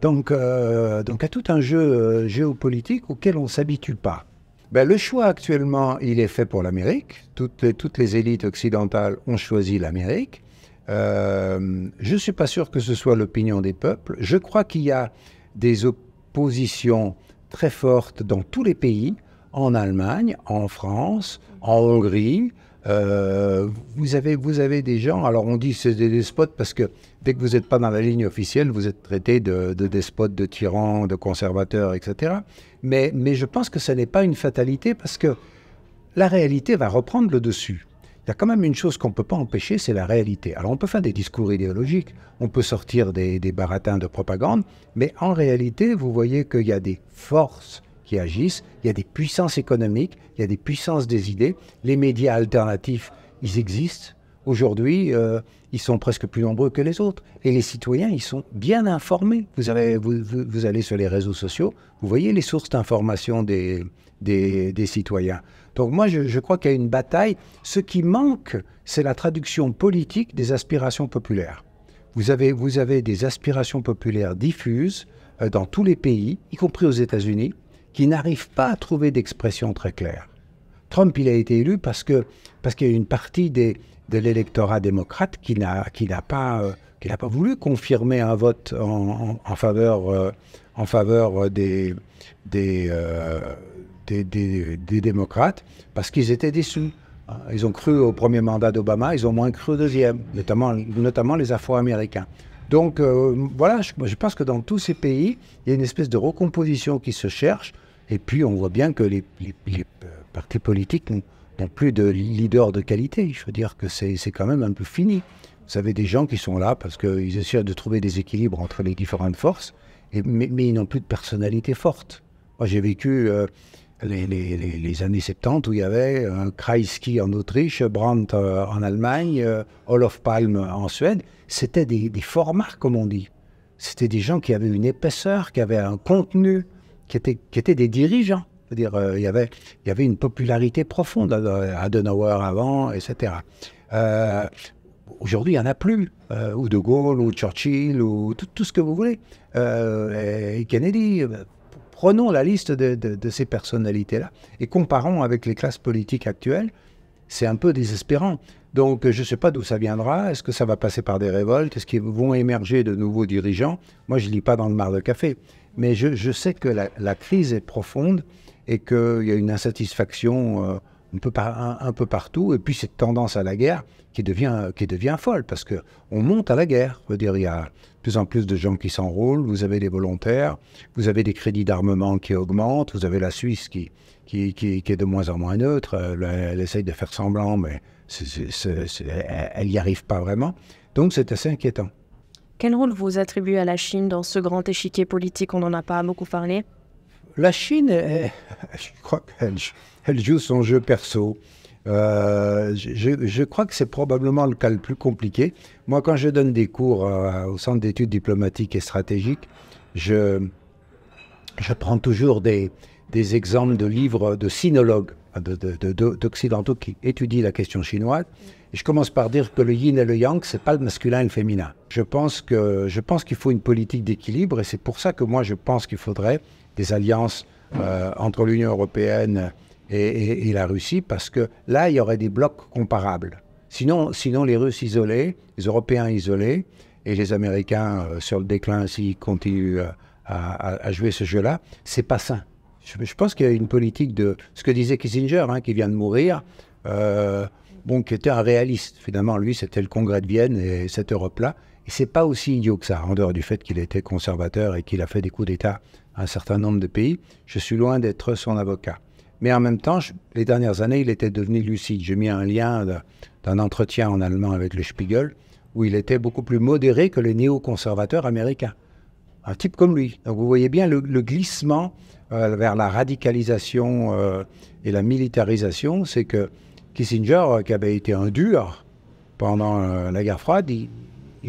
Donc, euh, donc, il y a tout un jeu euh, géopolitique auquel on ne s'habitue pas. Ben, le choix actuellement, il est fait pour l'Amérique. Toutes les élites occidentales ont choisi l'Amérique. Euh, je ne suis pas sûr que ce soit l'opinion des peuples. Je crois qu'il y a des oppositions très fortes dans tous les pays, en Allemagne, en France, en Hongrie, euh, vous, avez, des gens, alors on dit c'est des despotes parce que dès que vous n'êtes pas dans la ligne officielle, vous êtes traité de, despotes, de tyrans, de conservateurs, etc. Mais je pense que ce n'est pas une fatalité parce que la réalité va reprendre le dessus. Il y a quand même une chose qu'on ne peut pas empêcher, c'est la réalité. Alors on peut faire des discours idéologiques, on peut sortir des, des baratins de propagande, mais en réalité, vous voyez qu'il y a des forces agissent, il y a des puissances économiques, il y a des puissances des idées. Les médias alternatifs, ils existent. Aujourd'hui, euh, ils sont presque plus nombreux que les autres. Et les citoyens, ils sont bien informés. Vous, allez sur les réseaux sociaux, vous voyez les sources d'information des, citoyens. Donc moi, je, crois qu'il y a une bataille. Ce qui manque, c'est la traduction politique des aspirations populaires. Vous avez, des aspirations populaires diffuses euh, dans tous les pays, y compris aux États-Unis, qui n'arrivent pas à trouver d'expression très claire. Trump, il a été élu parce qu'il y a une partie de l'électorat démocrate qui n'a qui n'a pas voulu confirmer un vote en, faveur des des, des, démocrates parce qu'ils étaient déçus. Ils ont cru au premier mandat d'Obama, ils ont moins cru au deuxième, notamment, notamment les Afro-Américains. Donc euh, voilà, je, pense que dans tous ces pays, il y a une espèce de recomposition qui se cherche. Et puis on voit bien que les, partis politiques n'ont plus de leaders de qualité. Je veux dire que c'est quand même un peu fini. Vous avez des gens qui sont là parce qu'ils essaient de trouver des équilibres entre les différentes forces, mais, ils n'ont plus de personnalité forte. Moi j'ai vécu... Euh, les, années 70 où il y avait un Kreisky en Autriche, Brandt euh, en Allemagne, euh, Olof Palme en Suède. C'était des, formats, comme on dit. C'était des gens qui avaient une épaisseur, qui avaient un contenu, qui étaient, des dirigeants. dire euh, il, y avait, il y avait une popularité profonde à Adenauer avant, etc. Euh, Aujourd'hui, il n'y en a plus. Euh, ou De Gaulle, ou Churchill, ou tout, tout ce que vous voulez. et Kennedy prenons la liste de, ces personnalités-là et comparons avec les classes politiques actuelles, c'est un peu désespérant. Donc, je ne sais pas d'où ça viendra. Est-ce que ça va passer par des révoltes? Est-ce qu'ils vont émerger de nouveaux dirigeants? Moi, je ne lis pas dans le mar de café. Mais je, sais que la, crise est profonde et qu'il y a une insatisfaction euh, un, peu partout. Et puis, cette tendance à la guerre qui devient, folle parce qu'on monte à la guerre. Je il y a plus en plus de gens qui s'enrôlent, vous avez des volontaires, vous avez des crédits d'armement qui augmentent, vous avez la Suisse qui, qui, qui, qui est de moins en moins neutre, elle, elle, essaye de faire semblant, mais c est, c est, c est, elle n'y arrive pas vraiment. Donc c'est assez inquiétant. Quel rôle vous attribuez à la Chine dans ce grand échiquier politique? On n'en a pas beaucoup parlé. La Chine, je crois qu'elle elle joue son jeu perso. Euh, je, crois que c'est probablement le cas le plus compliqué. Moi, quand je donne des cours euh, au Centre d'études diplomatiques et stratégiques, je, je prends toujours des, des, exemples de livres de sinologues, d'occidentaux qui étudient la question chinoise. Je commence par dire que le yin et le yang, c'est pas le masculin et le féminin. Je pense que je qu'il faut une politique d'équilibre et c'est pour ça que moi je pense qu'il faudrait des alliances euh, entre l'Union européenne et, la Russie, parce que là, il y aurait des blocs comparables. Sinon, sinon les Russes isolés, les Européens isolés, et les Américains euh, sur le déclin s'ils continuent euh, à, à, jouer ce jeu-là, c'est pas sain. Je, je pense qu'il y a une politique de ce que disait Kissinger, hein, qui vient de mourir, euh, bon, qui était un réaliste. Finalement, lui, c'était le Congrès de Vienne et cette Europe-là. Et c'est pas aussi idiot que ça, en dehors du fait qu'il était conservateur et qu'il a fait des coups d'État à un certain nombre de pays. Je suis loin d'être son avocat. Mais en même temps, les dernières années, il était devenu lucide. J'ai mis un lien d'un entretien en allemand avec le Spiegel, où il était beaucoup plus modéré que les néoconservateurs américains. Un type comme lui. Donc vous voyez bien le, glissement euh, vers la radicalisation euh, et la militarisation, c'est que Kissinger, euh, qui avait été un dur pendant la guerre froide, il,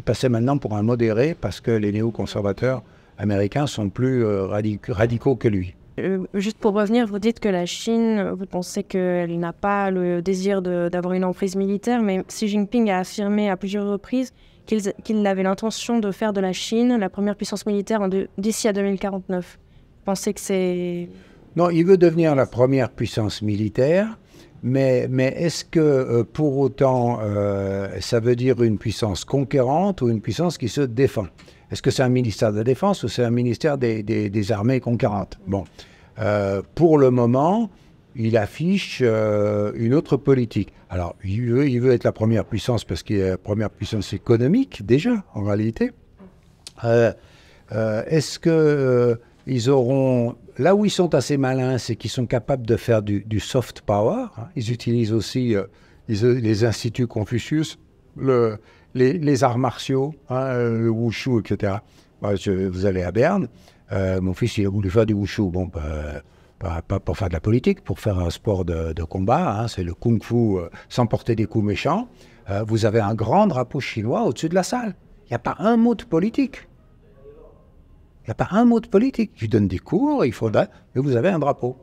passait maintenant pour un modéré parce que les néoconservateurs américains sont plus radicaux que lui. Euh, juste pour revenir, vous dites que la Chine, vous pensez qu'elle n'a pas le désir d'avoir une emprise militaire, mais Xi Jinping a affirmé à plusieurs reprises qu'il qu avait l'intention de faire de la Chine la première puissance militaire d'ici à 2049. Vous pensez que c'est... Non, il veut devenir la première puissance militaire, mais, est-ce que euh, pour autant euh, ça veut dire une puissance conquérante ou une puissance qui se défend? Est-ce que c'est un ministère de la Défense ou c'est un ministère des, armées conquérantes? Bon, euh, pour le moment, il affiche une autre politique. Alors, il veut, il veut être la première puissance parce qu'il est la première puissance économique déjà, en réalité. Est-ce que ils auront là où ils sont assez malins, c'est qu'ils sont capables de faire du, soft power. Hein. Ils utilisent aussi euh, les instituts Confucius, le, les, arts martiaux, hein, le wushu, etc. Bah, vous allez à Berne, euh, mon fils il a voulu faire du wushu, bon, bah, pas, pour faire de la politique, pour faire un sport de, combat, hein, c'est le kung-fu euh, sans porter des coups méchants. Vous avez un grand drapeau chinois au-dessus de la salle. Il n'y a pas un mot de politique. Il n'y a pas un mot de politique. Je donne des cours, il faudra, mais vous avez un drapeau.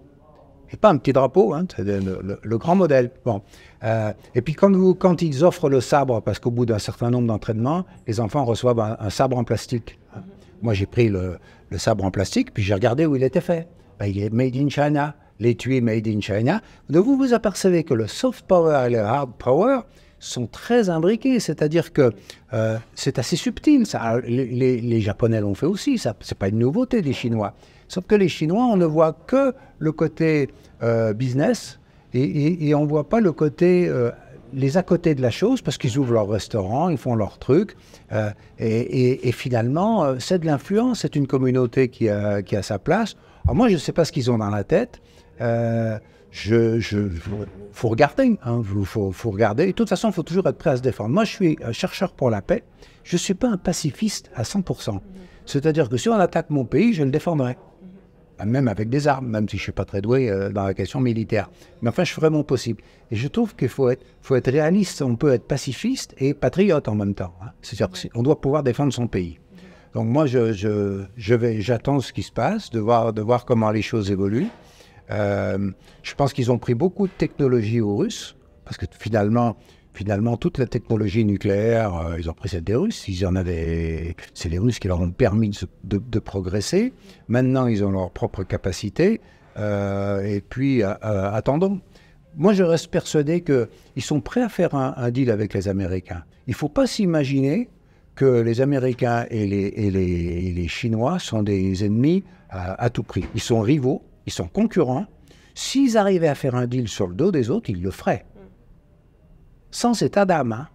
Et pas un petit drapeau, hein, c'est le, grand modèle. Bon. Euh, et puis quand, ils offrent le sabre, parce qu'au bout d'un certain nombre d'entraînements, les enfants reçoivent un, sabre en plastique. Moi, j'ai pris le, le, sabre en plastique, puis j'ai regardé où il était fait. Ben, il est made in China. l'étui made in China. Donc vous vous apercevez que le soft power et le hard power sont très imbriqués, c'est-à-dire que euh, c'est assez subtil. Les, Japonais l'ont fait aussi, ça c'est pas une nouveauté des Chinois. Sauf que les Chinois, on ne voit que le côté euh, business et, on ne voit pas le côté euh, les à côté de la chose parce qu'ils ouvrent leur restaurant, ils font leur truc. et, finalement, c'est de l'influence, c'est une communauté qui a, qui a sa place. Alors moi, je ne sais pas ce qu'ils ont dans la tête je, faut regarder, hein, faut, faut, regarder. de toute façon, il faut toujours être prêt à se défendre. Moi, je suis un chercheur pour la paix. Je ne suis pas un pacifiste à 100%. C'est-à-dire que si on attaque mon pays, je le défendrai. Même avec des armes, même si je ne suis pas très doué euh, dans la question militaire. Mais enfin, je ferai mon possible. Et je trouve qu'il faut être, réaliste. On peut être pacifiste et patriote en même temps. Hein. C'est-à-dire qu'on doit pouvoir défendre son pays. Donc moi, je, j'attends ce qui se passe, de voir comment les choses évoluent. Euh, je pense qu'ils ont pris beaucoup de technologies aux Russes, parce que finalement, finalement toute la technologie nucléaire, euh, ils ont pris celle des Russes. Ils en avaient, c'est les Russes qui leur ont permis de, progresser. Maintenant, ils ont leur propre capacité. Euh, et puis, attendons. Moi, je reste persuadé qu'ils sont prêts à faire un, deal avec les Américains. Il ne faut pas s'imaginer que les Américains et les, Chinois sont des ennemis à tout prix. Ils sont rivaux ils sont concurrents. S'ils arrivaient à faire un deal sur le dos des autres, ils le feraient. Sans état d'âme. Hein.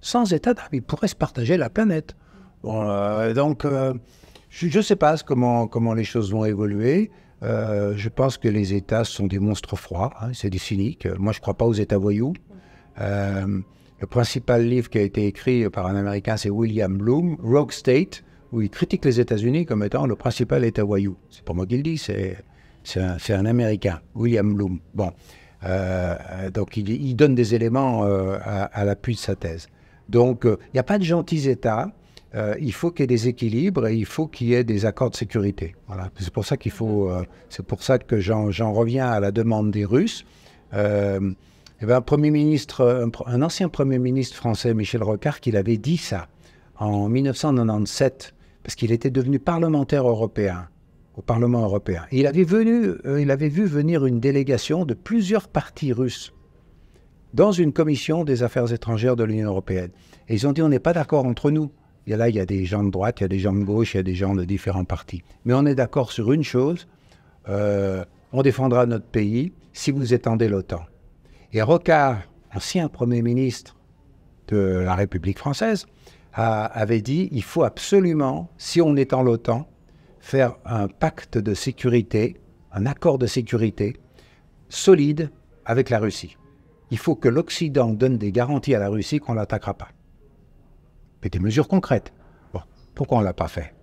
Sans état d'âme. Ils pourraient se partager la planète. Euh, donc, euh, je ne sais pas comment, les choses vont évoluer. Euh, je pense que les États sont des monstres froids, hein, c'est des cyniques. Moi, je ne crois pas aux États voyous. le principal livre qui a été écrit par un Américain, c'est William Bloom, Rogue State, où il critique les États-Unis comme étant le principal État voyou. C'est pas moi qui le dis, c'est un, Américain, William Bloom. Bon, euh, donc il, donne des éléments euh, à, l'appui de sa thèse. Donc euh, il n'y a pas de gentils États. il faut qu'il y ait des équilibres et il faut qu'il y ait des accords de sécurité. Voilà. C'est pour ça qu'il faut. c'est pour ça que j'en reviens à la demande des Russes. y avait un premier ministre, un, ancien premier ministre français, Michel Rocard, qui avait dit ça en 1997 parce qu'il était devenu parlementaire européen au Parlement européen. il avait, venu, euh, il avait vu venir une délégation de plusieurs partis russes dans une commission des affaires étrangères de l'Union européenne. Et ils ont dit on n'est pas d'accord entre nous. Et là, il y a des gens de droite, il y a des gens de gauche, il y a des gens de différents partis. Mais on est d'accord sur une chose, euh, on défendra notre pays si vous étendez l'OTAN. Et Rocard, ancien Premier ministre de la République française, avait dit il faut absolument, si on étend l'OTAN, faire un pacte de sécurité, un accord de sécurité solide avec la Russie. Il faut que l'Occident donne des garanties à la Russie qu'on ne l'attaquera pas. Mais des mesures concrètes. Pourquoi on ne l'a pas fait?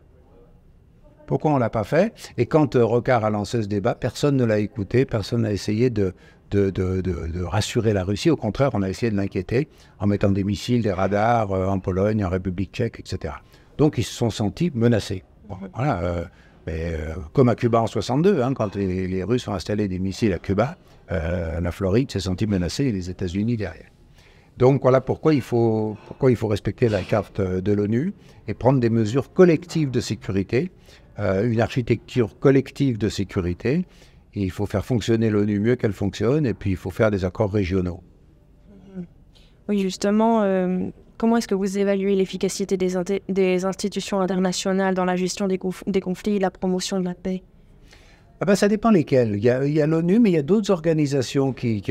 Pourquoi on ne l'a pas fait? Et quand euh, Rocard a lancé ce débat, personne ne l'a écouté, personne n'a essayé de, de, de, de, rassurer la Russie. Au contraire, on a essayé de l'inquiéter en mettant des missiles, des radars euh, en Pologne, en République tchèque, etc. Donc ils se sont sentis menacés. voilà, euh, mais, euh, comme à Cuba en 62, hein, quand les, Russes ont installé des missiles à Cuba, la Floride s'est sentie menacée et les États-Unis derrière. Donc voilà pourquoi il, faut, pourquoi il faut respecter la carte de l'ONU et prendre des mesures collectives de sécurité, une architecture collective de sécurité il faut faire fonctionner l'ONU mieux qu'elle fonctionne, et puis il faut faire des accords régionaux. Oui, justement, euh, comment est-ce que vous évaluez l'efficacité des, institutions internationales dans la gestion des, conflits et la promotion de la paix? Ah ben, ça dépend lesquelles. Il y a, l'ONU, mais il y a d'autres organisations qui,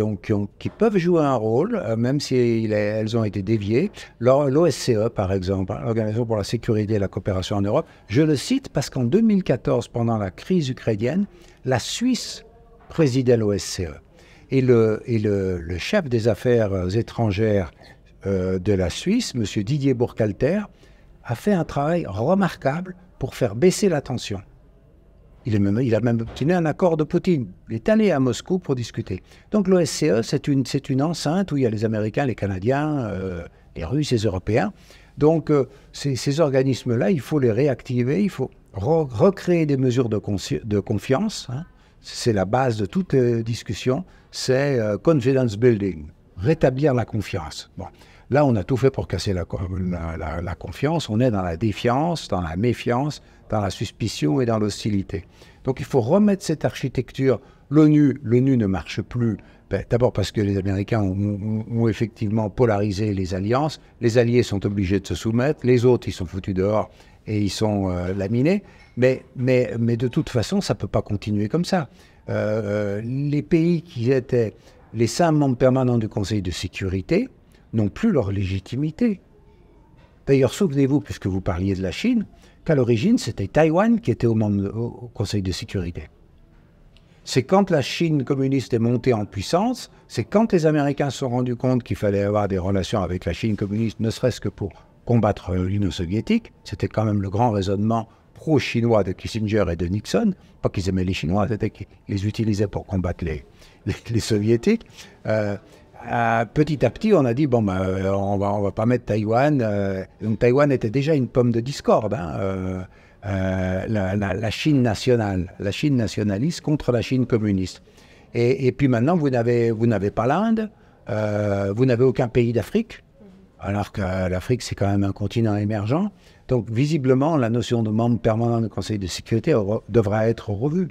peuvent jouer un rôle, euh, même si elles ont été déviées. L'OSCE, par exemple, l'Organisation pour la sécurité et la coopération en Europe, je le cite parce qu'en 2014, pendant la crise ukrainienne, la Suisse présidait l'OSCE. Et, le, chef des affaires étrangères euh, de la Suisse, M. Didier Bourcalter, a fait un travail remarquable pour faire baisser la tension. Il, a même obtenu un accord de Poutine. Il est allé à Moscou pour discuter. Donc l'OSCE, c'est une, enceinte où il y a les Américains, les Canadiens, euh, les Russes, les Européens. Donc euh, ces, organismes-là, il faut les réactiver, il faut recréer des mesures de, confiance. Hein. C'est la base de toute euh, discussion, c'est confidence building, rétablir la confiance. Bon. Là, on a tout fait pour casser la, confiance. On est dans la défiance, dans la méfiance, dans la suspicion et dans l'hostilité. Donc il faut remettre cette architecture. L'ONU, l'ONU ne marche plus. Ben, d'abord parce que les Américains ont, effectivement polarisé les alliances. Les alliés sont obligés de se soumettre. Les autres, ils sont foutus dehors et ils sont euh, laminés. Mais, mais, mais de toute façon, ça ne peut pas continuer comme ça. Euh, euh, les pays qui étaient les cinq membres permanents du Conseil de sécurité n'ont plus leur légitimité. D'ailleurs, souvenez-vous, puisque vous parliez de la Chine, qu'à l'origine, c'était Taïwan qui était au, Conseil de sécurité. C'est quand la Chine communiste est montée en puissance, c'est quand les Américains se sont rendus compte qu'il fallait avoir des relations avec la Chine communiste, ne serait-ce que pour combattre l'Union soviétique. C'était quand même le grand raisonnement pro-chinois de Kissinger et de Nixon. Pas qu'ils aimaient les Chinois, c'était qu'ils les utilisaient pour combattre les, les, soviétiques. Euh, petit à petit, on a dit bon, ben, euh, on va, on va pas mettre Taïwan. Euh, donc Taïwan était déjà une pomme de discorde. Hein, la, Chine nationale, la Chine nationaliste contre la Chine communiste. Et, et puis maintenant, vous n'avez, vous n'avez pas l'Inde, vous n'avez aucun pays d'Afrique, alors que l'Afrique c'est quand même un continent émergent. Donc visiblement, la notion de membre permanent du Conseil de sécurité devra être revue.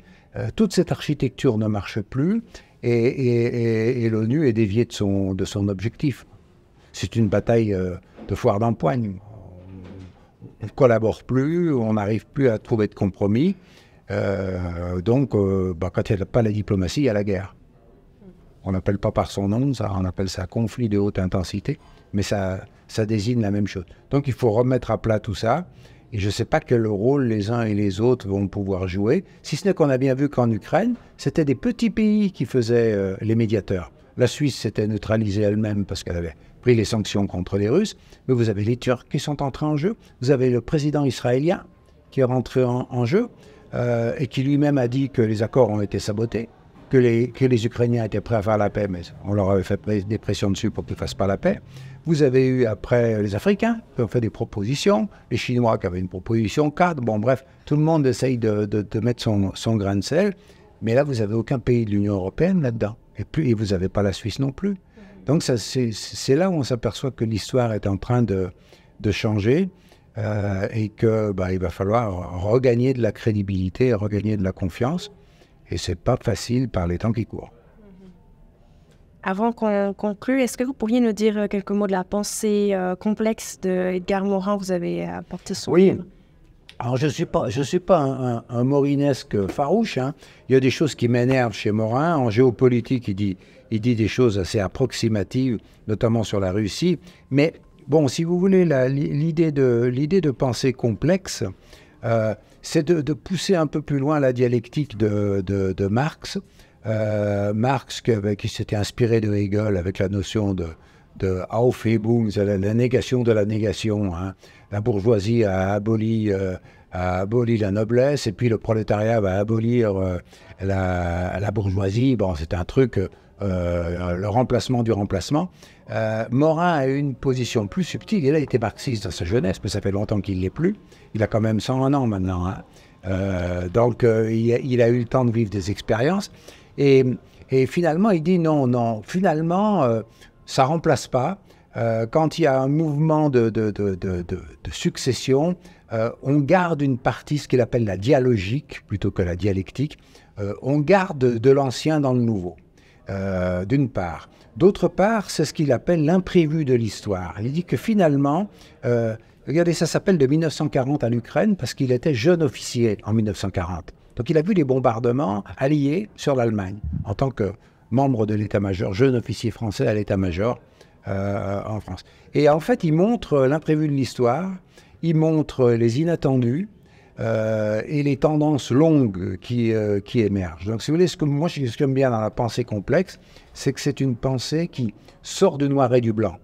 toute cette architecture ne marche plus et, l'ONU est déviée de son, de son objectif. C'est une bataille euh, de foire d'empoigne. On ne collabore plus, on n'arrive plus à trouver de compromis. Euh, donc, euh, bah, quand il n'y a pas la diplomatie, il y a la guerre. On n'appelle pas par son nom, ça, on appelle ça conflit de haute intensité, mais ça, ça désigne la même chose. Donc il faut remettre à plat tout ça. Et je ne sais pas quel rôle les uns et les autres vont pouvoir jouer, si ce n'est qu'on a bien vu qu'en Ukraine, c'était des petits pays qui faisaient euh, les médiateurs. La Suisse s'était neutralisée elle-même parce qu'elle avait pris les sanctions contre les Russes, mais vous avez les Turcs qui sont entrés en jeu, vous avez le président israélien qui est rentré en, jeu euh, et qui lui-même a dit que les accords ont été sabotés, que les, que les Ukrainiens étaient prêts à faire la paix, mais on leur avait fait des pressions dessus pour qu'ils ne fassent pas la paix. Vous avez eu après les Africains qui ont fait des propositions, les Chinois qui avaient une proposition cadre. Bon, bref, tout le monde essaye de, mettre son, grain de sel. Mais là, vous n'avez aucun pays de l'Union européenne là-dedans. Et, vous n'avez pas la Suisse non plus. Donc, c'est là où on s'aperçoit que l'histoire est en train de, changer euh, et qu'il bah, va falloir regagner de la crédibilité, regagner de la confiance. Et c'est pas facile par les temps qui courent. Avant qu'on conclue, est-ce que vous pourriez nous dire euh, quelques mots de la pensée euh, complexe de Edgar Morin Vous avez apporté son oui. Alors, je ne suis pas, je suis pas un, morinesque farouche. Hein. Il y a des choses qui m'énervent chez Morin. En géopolitique, il dit, il dit des choses assez approximatives, notamment sur la Russie. Mais bon, si vous voulez, l'idée de, de pensée complexe, euh, c'est de, pousser un peu plus loin la dialectique de, de Marx euh, Marx, qui, s'était inspiré de Hegel avec la notion de, de Aufhebung, la, la négation de la négation. Hein. La bourgeoisie a aboli, euh, a aboli la noblesse et puis le prolétariat va abolir euh, la, bourgeoisie. Bon, c'est un truc, le remplacement du remplacement. Morin a eu une position plus subtile. Il a été marxiste dans sa jeunesse, mais ça fait longtemps qu'il ne l'est plus. Il a quand même 101 ans maintenant. Hein. donc, il, a, eu le temps de vivre des expériences. Et, finalement, il dit non, non, finalement, euh, ça ne remplace pas. Euh, quand il y a un mouvement de, succession, euh, on garde une partie, ce qu'il appelle la dialogique, plutôt que la dialectique. on garde de l'ancien dans le nouveau, d'une part. D'autre part, c'est ce qu'il appelle l'imprévu de l'histoire. Il dit que finalement, regardez, ça s'appelle de 1940 à l'Ukraine parce qu'il était jeune officier en 1940. Donc il a vu les bombardements alliés sur l'Allemagne en tant que membre de l'état-major, jeune officier français à l'état-major euh, en France. Et en fait, il montre l'imprévu de l'histoire, il montre les inattendus euh, et les tendances longues qui, euh, qui émergent. Donc si vous voulez, ce que moi ce que j'aime bien dans la pensée complexe, c'est que c'est une pensée qui sort du noir et du blanc.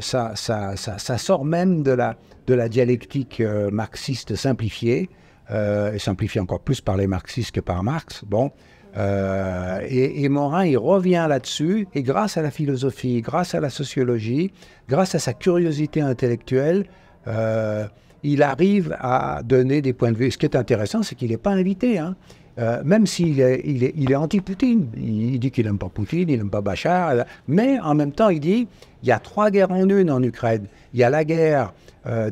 ça, ça, ça, ça, sort même de la dialectique marxiste simplifiée euh, et simplifié encore plus par les marxistes que par Marx. Bon, euh, et, Morin, il revient là-dessus, et grâce à la philosophie, grâce à la sociologie, grâce à sa curiosité intellectuelle, euh, il arrive à donner des points de vue. Ce qui est intéressant, c'est qu'il n'est pas invité. Hein. même s'il est, anti-Poutine. Il, dit qu'il n'aime pas Poutine, il n'aime pas Bachar, mais en même temps, il dit il y a trois guerres en une en Ukraine. Il y a la guerre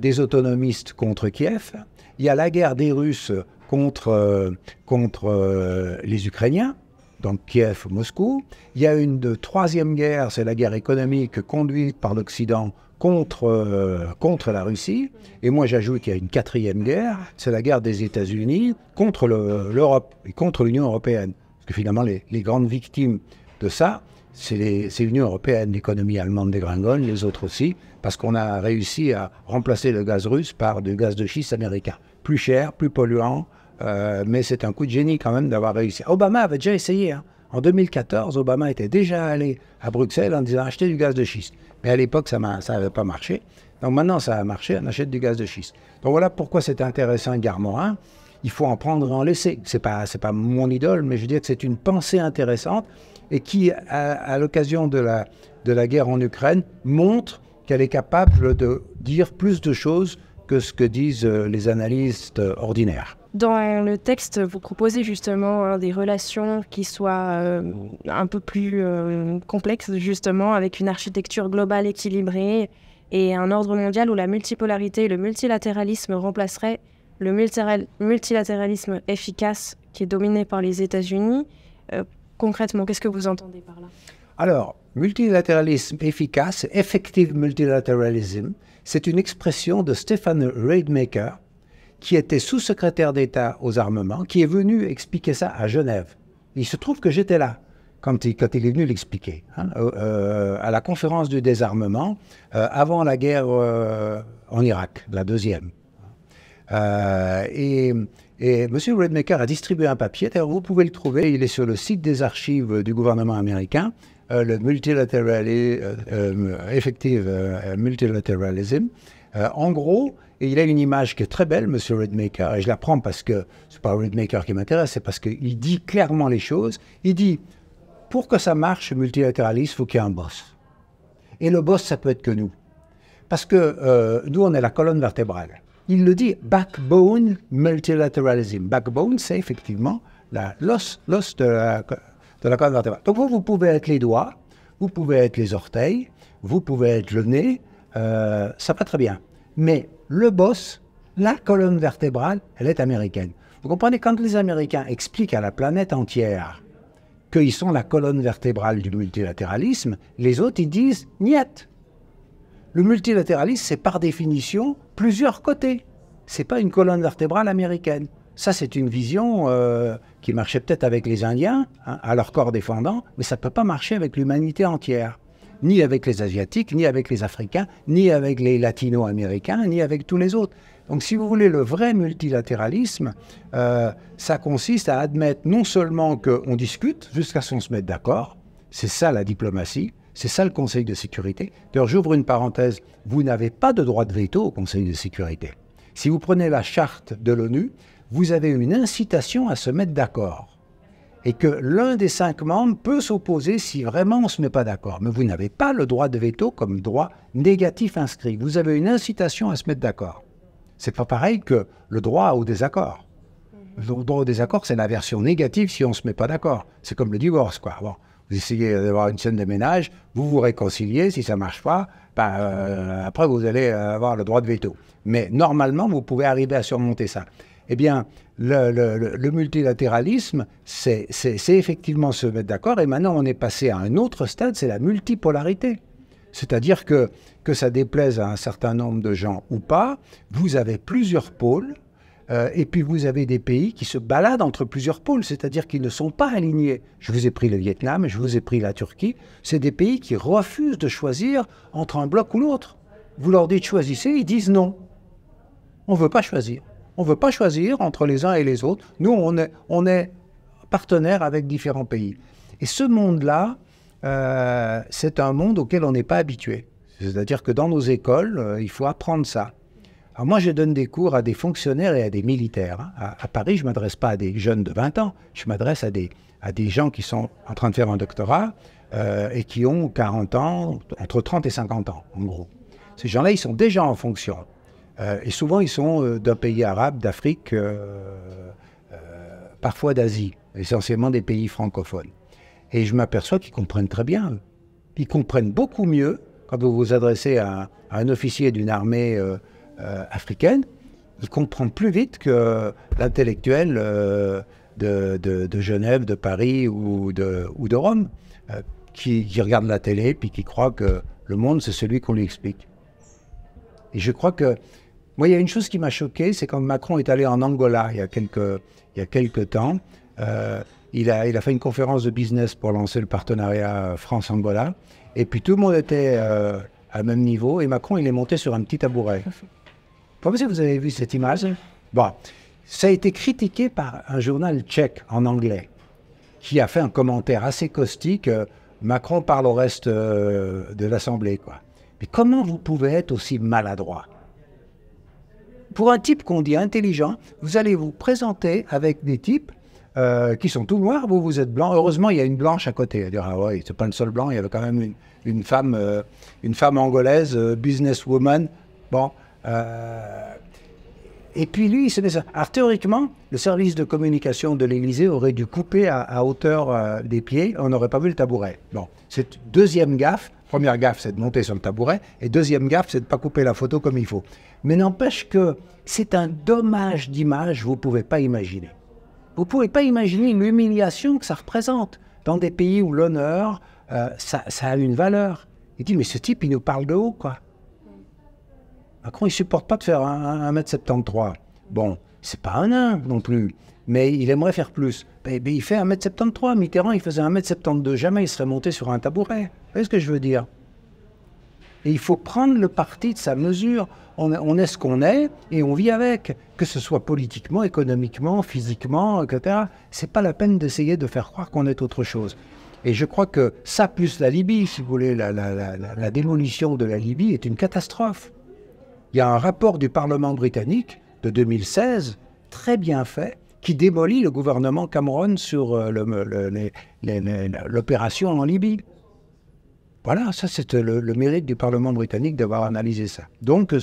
des autonomistes contre Kiev, il y a la guerre des Russes contre, euh, contre les Ukrainiens, donc Kiev, Moscou. Il y a une troisième guerre, c'est la guerre économique conduite par l'Occident contre, euh, contre la Russie. Et moi, j'ajoute qu'il y a une quatrième guerre, c'est la guerre des États-Unis contre l'Europe et contre l'Union européenne. Parce que finalement, les, grandes victimes de ça, c'est l'Union européenne, l'économie allemande dégringole, les autres aussi, parce qu'on a réussi à remplacer le gaz russe par du gaz de schiste américain. Plus cher, plus polluant, euh, mais c'est un coup de génie quand même d'avoir réussi. Obama avait déjà essayé. Hein. En 2014, Obama était déjà allé à Bruxelles en disant acheter du gaz de schiste. Mais à l'époque, ça n'avait pas marché. Donc maintenant, ça a marché, on achète du gaz de schiste. Donc voilà pourquoi c'est intéressant, Gare Morin. Il faut en prendre et en laisser. Ce n'est pas, pas mon idole, mais je veux dire que c'est une pensée intéressante et qui, à, l'occasion de la, de la guerre en Ukraine, montre qu'elle est capable de dire plus de choses que ce que disent euh, les analystes euh, ordinaires. Dans le texte, vous proposez justement hein, des relations qui soient euh, un peu plus complexes, justement, avec une architecture globale équilibrée et un ordre mondial où la multipolarité et le multilatéralisme remplaceraient le multilatéralisme efficace qui est dominé par les États-Unis. Concrètement, qu'est-ce que vous entendez par là? Alors, multilatéralisme efficace, effective multilateralism, c'est une expression de Stephen Rademacher, qui était sous-secrétaire d'État aux armements, qui est venu expliquer ça à Genève. Il se trouve que j'étais là quand il, est venu l'expliquer, hein, euh, euh, à la conférence du désarmement, euh, avant la guerre en Irak, la deuxième. Et M. Redmaker a distribué un papier, vous pouvez le trouver, il est sur le site des archives du gouvernement américain, le multilateralism, effective multilateralism. en gros, il a une image qui est très belle, M. Redmaker, et je la prends parce que c'est pas Redmaker qui m'intéresse, c'est parce qu'il dit clairement les choses. Il dit pour que ça marche, multilatéralisme, il faut qu'il y ait un boss. Et le boss, ça peut être que nous. Parce que euh, nous, on est la colonne vertébrale. Il le dit, backbone multilateralism. Backbone, c'est effectivement l'os de la, de la colonne vertébrale. Donc vous, vous pouvez être les doigts, vous pouvez être les orteils, vous pouvez être le nez, euh, ça va très bien. Mais le boss, la colonne vertébrale, elle est américaine. Vous comprenez, quand les Américains expliquent à la planète entière qu'ils sont la colonne vertébrale du multilatéralisme, les autres, ils disent niet. Le multilatéralisme, c'est par définition plusieurs côtés. C'est pas une colonne vertébrale américaine. Ça, c'est une vision euh, qui marchait peut-être avec les Indiens, hein, à leur corps défendant, mais ça ne peut pas marcher avec l'humanité entière ni avec les Asiatiques, ni avec les Africains, ni avec les Latino-Américains, ni avec tous les autres. Donc si vous voulez, le vrai multilatéralisme, euh, ça consiste à admettre non seulement qu'on discute jusqu'à ce qu'on se mette d'accord, c'est ça la diplomatie, c'est ça le Conseil de sécurité. D'ailleurs, j'ouvre une parenthèse, vous n'avez pas de droit de veto au Conseil de sécurité. Si vous prenez la charte de l'ONU, vous avez une incitation à se mettre d'accord et que l'un des cinq membres peut s'opposer si vraiment on ne se met pas d'accord. Mais vous n'avez pas le droit de veto comme droit négatif inscrit. Vous avez une incitation à se mettre d'accord. C'est pas pareil que le droit au désaccord. Le droit au désaccord, c'est la version négative si on ne se met pas d'accord. C'est comme le divorce, quoi. Bon, vous essayez d'avoir une scène de ménage, vous vous réconciliez, si ça ne marche pas, ben, euh, après vous allez avoir le droit de veto. Mais normalement, vous pouvez arriver à surmonter ça. Eh bien, le, multilatéralisme, c'est effectivement se mettre d'accord. Et maintenant, on est passé à un autre stade, c'est la multipolarité. C'est-à-dire que, que ça déplaise à un certain nombre de gens ou pas, vous avez plusieurs pôles, euh, et puis vous avez des pays qui se baladent entre plusieurs pôles, c'est-à-dire qu'ils ne sont pas alignés. Je vous ai pris le Vietnam, je vous ai pris la Turquie. C'est des pays qui refusent de choisir entre un bloc ou l'autre. Vous leur dites choisissez, ils disent non. On ne veut pas choisir. On ne veut pas choisir entre les uns et les autres. Nous, on est, on est partenaire avec différents pays. Et ce monde-là, euh, c'est un monde auquel on n'est pas habitué. C'est-à-dire que dans nos écoles, euh, il faut apprendre ça. Alors moi, je donne des cours à des fonctionnaires et à des militaires. Hein. À, Paris, je ne m'adresse pas à des jeunes de 20 ans, je m'adresse à des, à des gens qui sont en train de faire un doctorat euh, et qui ont 40 ans, entre 30 et 50 ans, en gros. Ces gens-là, ils sont déjà en fonction. Euh, et souvent, ils sont euh, d'un pays arabe, d'Afrique, parfois d'Asie, essentiellement des pays francophones. Et je m'aperçois qu'ils comprennent très bien. Ils comprennent beaucoup mieux quand vous vous adressez à, un officier d'une armée africaine. Il comprend plus vite que l'intellectuel de, de, Genève, de Paris ou de, ou de Rome, qui, qui, regarde la télé puis qui croit que le monde, c'est celui qu'on lui explique. Et je crois que moi, il y a une chose qui m'a choqué, c'est quand Macron est allé en Angola il y a quelques, il y a quelques temps. Euh, il, a, il a fait une conférence de business pour lancer le partenariat France-Angola. Et puis tout le monde était euh, à même niveau. Et Macron, il est monté sur un petit tabouret. Comment si vous avez vu cette image Bon, ça a été critiqué par un journal tchèque en anglais, qui a fait un commentaire assez caustique. Euh, Macron parle au reste de l'Assemblée, quoi. Mais comment vous pouvez être aussi maladroit? Pour un type qu'on dit intelligent, vous allez vous présenter avec des types euh, qui sont tout noirs, vous, vous êtes blanc. Heureusement, il y a une blanche à côté. Elle dire, ah ouais, c'est pas le seul blanc, il y avait quand même une, femme, euh, une femme angolaise, euh, businesswoman. Bon. Et puis lui, il se met ça. Alors théoriquement, le service de communication de l'Élysée aurait dû couper à, hauteur des pieds, on n'aurait pas vu le tabouret. Bon, c'est deuxième gaffe. Première gaffe, c'est de monter sur le tabouret. Et deuxième gaffe, c'est de ne pas couper la photo comme il faut. Mais n'empêche que c'est un dommage d'image, vous ne pouvez pas imaginer. Vous ne pouvez pas imaginer l'humiliation que ça représente dans des pays où l'honneur, euh, ça, a une valeur. Il dit, mais ce type, il nous parle de haut, quoi. Macron, il supporte pas de faire 1m73. Bon, c'est pas un nain non plus, mais il aimerait faire plus. Ben, ben, il fait 1m73. Mitterrand, il faisait 1m72. Jamais il serait monté sur un tabouret. Vous voyez ce que je veux dire? Et il faut prendre le parti de sa mesure on, est ce qu'on est et on vit avec, que ce soit politiquement, économiquement, physiquement, etc. C'est pas la peine d'essayer de faire croire qu'on est autre chose. Et je crois que ça, plus la Libye, si vous voulez, la, démolition de la Libye est une catastrophe. Il y a un rapport du Parlement britannique de 2016, très bien fait, qui démolit le gouvernement Cameron sur euh, l'opération en Libye. Voilà, ça c'est le, mérite du Parlement britannique d'avoir analysé ça. Donc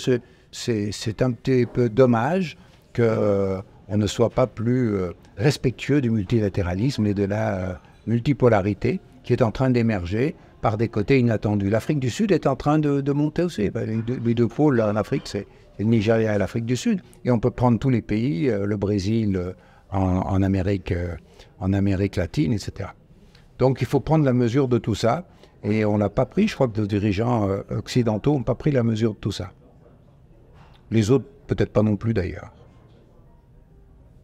c'est un petit peu dommage qu'on euh, ne soit pas plus euh, respectueux du multilatéralisme et de la euh, multipolarité qui est en train d'émerger par des côtés inattendus. L'Afrique du Sud est en train de, monter aussi. Ben, les, deux, pôles en Afrique, c'est le Nigeria et l'Afrique du Sud. Et on peut prendre tous les pays, le Brésil en, Amérique, en Amérique latine, etc. Donc il faut prendre la mesure de tout ça. Et on n'a pas pris, je crois que les dirigeants euh, occidentaux n'ont pas pris la mesure de tout ça. Les autres, peut-être pas non plus d'ailleurs.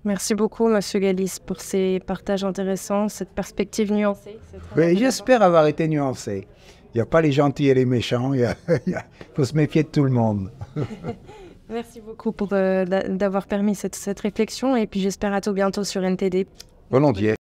Merci beaucoup, Monsieur Galis, pour ces partages intéressants, cette perspective nuancée. J'espère avoir été nuancé. Il n'y a pas les gentils et les méchants, il, faut se méfier de tout le monde. Merci beaucoup pour euh, d'avoir permis cette, cette réflexion et puis j'espère à tout bientôt sur NTD. Volontiers.